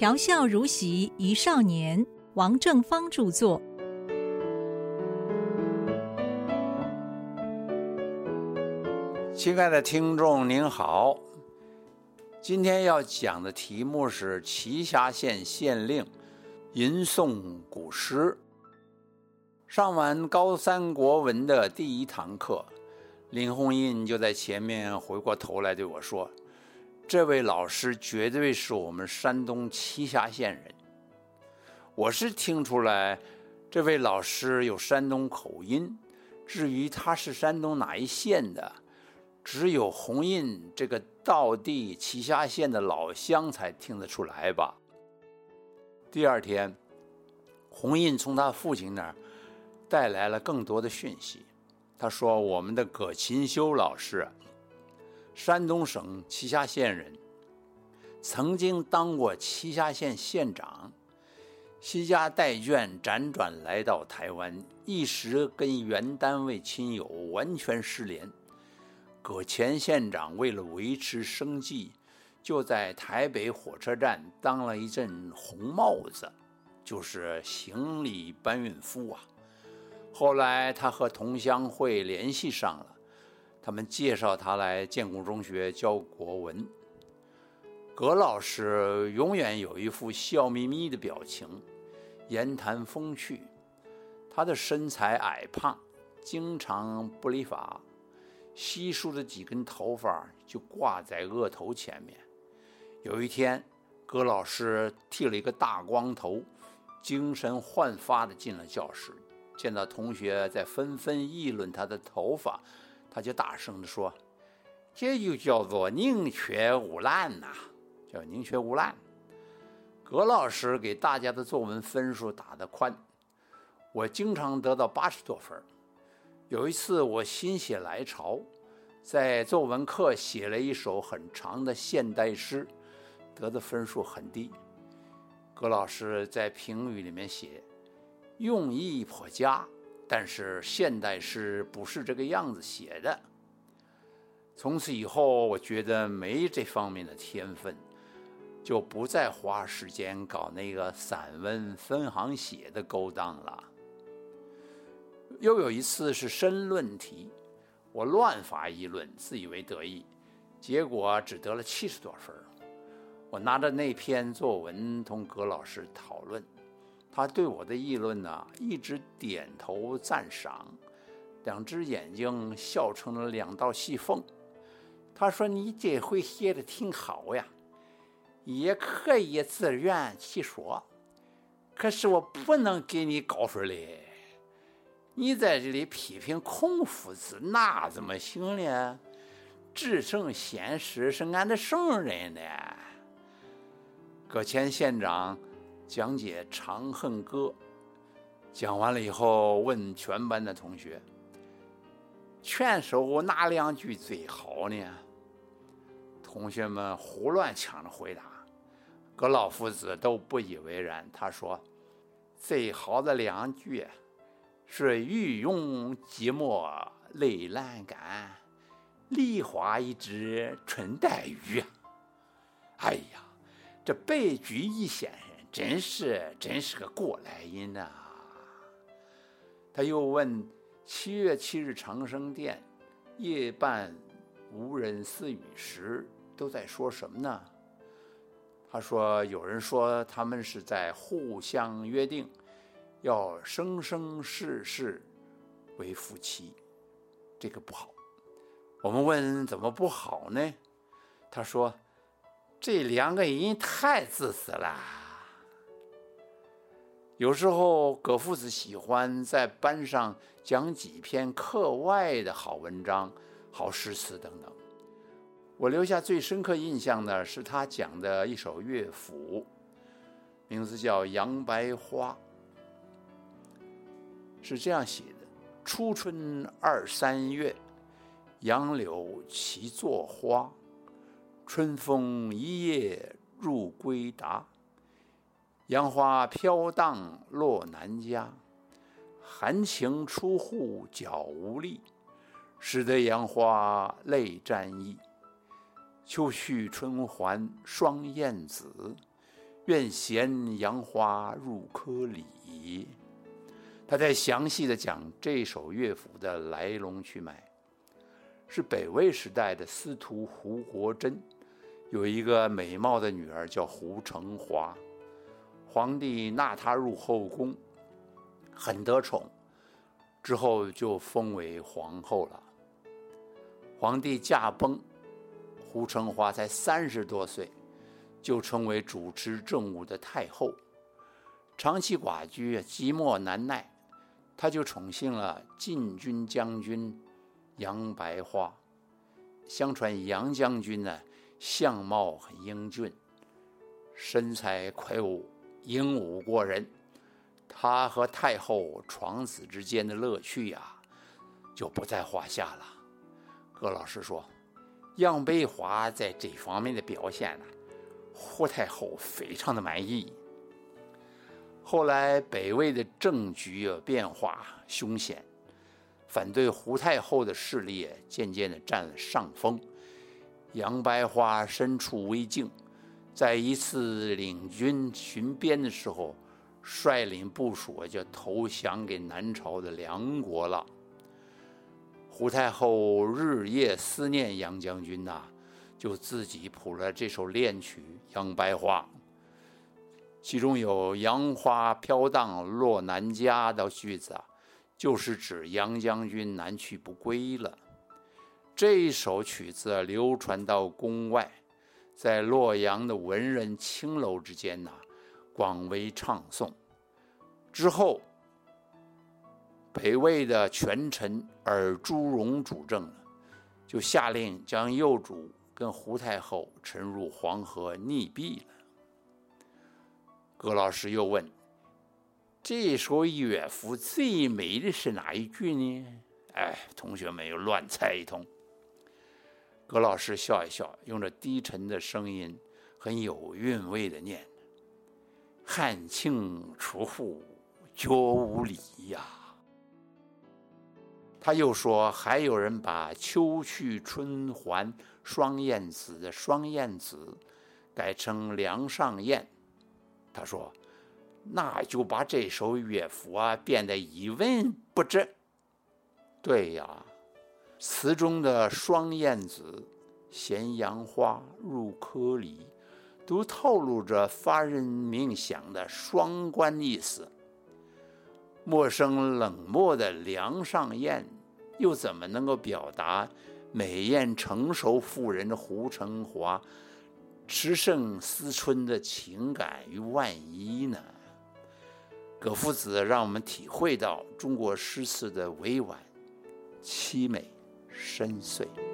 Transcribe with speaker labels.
Speaker 1: 调笑如席一少年，王正芳著作。
Speaker 2: 亲爱的听众您好，今天要讲的题目是栖霞县县令吟诵古诗。上完高三国文的第一堂课，林红印就在前面回过头来对我说：“这位老师绝对是我们山东栖霞县人。”我是听出来，这位老师有山东口音，至于他是山东哪一县的？只有红印这个道地栖霞县的老乡才听得出来吧。第二天，红印从他父亲那儿带来了更多的讯息。他说：“我们的葛勤修老师，山东省栖霞县人，曾经当过栖霞县县长，惜家带眷辗转来到台湾，一时跟原单位亲友完全失联。”葛前县长为了维持生计，就在台北火车站当了一阵红帽子，就是行李搬运夫啊。后来他和同乡会联系上了，他们介绍他来建国中学教国文。葛老师永远有一副笑眯眯的表情，言谈风趣。他的身材矮胖，经常不理发。稀疏的几根头发就挂在额头前面。有一天，葛老师剃了一个大光头，精神焕发地进了教室。见到同学在纷纷议论他的头发，他就大声地说：“这就叫做宁缺毋滥呐，叫宁缺毋滥。”葛老师给大家的作文分数打得宽，我经常得到八十多分。有一次，我心血来潮，在作文课写了一首很长的现代诗，得的分数很低。葛老师在评语里面写，用意颇佳，但是现代诗不是这个样子写的。从此以后，我觉得没这方面的天分，就不再花时间搞那个散文分行写的勾当了。又有一次是申论题，我乱发议论，自以为得意，结果只得了七十多分。我拿着那篇作文同葛老师讨论，他对我的议论呢一直点头赞赏，两只眼睛笑成了两道细缝。他说：“你这回写的挺好呀，也可以自圆其说，可是我不能给你高分嘞。”你在这里批评孔夫子，那怎么行呢？至圣先师是俺的圣人呢。葛前县长讲解《长恨歌》，讲完了以后，问全班的同学：“全首哪两句最好呢？”同学们胡乱抢着回答。葛老夫子都不以为然，他说：“最好的两句。”是欲用寂寞泪阑干，梨花一枝春带雨。哎呀，这白居易先生真是真是个过来人呐！他又问：七月七日长生殿夜半无人私语时，都在说什么呢？他说：有人说他们是在互相约定。要生生世世为夫妻，这个不好。我们问怎么不好呢？他说：“这两个人太自私了。有时候葛夫子喜欢在班上讲几篇课外的好文章、好诗词等等。我留下最深刻印象的是他讲的一首乐府，名字叫《杨白花》。”是这样写的：初春二三月，杨柳齐作花。春风一夜入归达，杨花飘荡落南家。含情出户脚无力，使得杨花泪沾衣。秋去春还双燕子，愿衔杨花入柯里。他在详细的讲这首乐府的来龙去脉，是北魏时代的司徒胡国珍有一个美貌的女儿叫胡成华，皇帝纳她入后宫，很得宠，之后就封为皇后了。皇帝驾崩，胡成华才三十多岁，就成为主持政务的太后，长期寡居，寂寞难耐。他就宠幸了禁军将军杨白花。相传杨将军呢，相貌很英俊，身材魁梧，英武过人。他和太后床子之间的乐趣呀，就不在话下了。葛老师说，杨白花在这方面的表现呢，胡太后非常的满意。后来北魏的政局啊变化凶险，反对胡太后的势力渐渐的占了上风。杨白花身处危境，在一次领军巡边的时候，率领部属就投降给南朝的梁国了。胡太后日夜思念杨将军呐，就自己谱了这首恋曲《杨白花》。其中有“杨花飘荡落南家”的句子啊，就是指杨将军南去不归了。这首曲子流传到宫外，在洛阳的文人青楼之间呐，广为唱诵。之后，北魏的权臣尔朱荣主政了，就下令将幼主跟胡太后沉入黄河溺毙了。葛老师又问：“这首乐府最美的是哪一句呢？”哎，同学们又乱猜一通。葛老师笑一笑，用着低沉的声音，很有韵味的念：“汉卿出户，绝无礼呀。”他又说：“还有人把‘秋去春还双燕子’的‘双燕子’改成‘梁上燕’。”他说：“那就把这首乐府啊变得一文不值。”对呀，词中的“双燕子”“衔杨花”“入柯里”，都透露着发人冥想的双关意思。陌生冷漠的梁上燕，又怎么能够表达美艳成熟妇人的胡成华？驰胜思春的情感与万一呢？葛夫子让我们体会到中国诗词的委婉、凄美、深邃。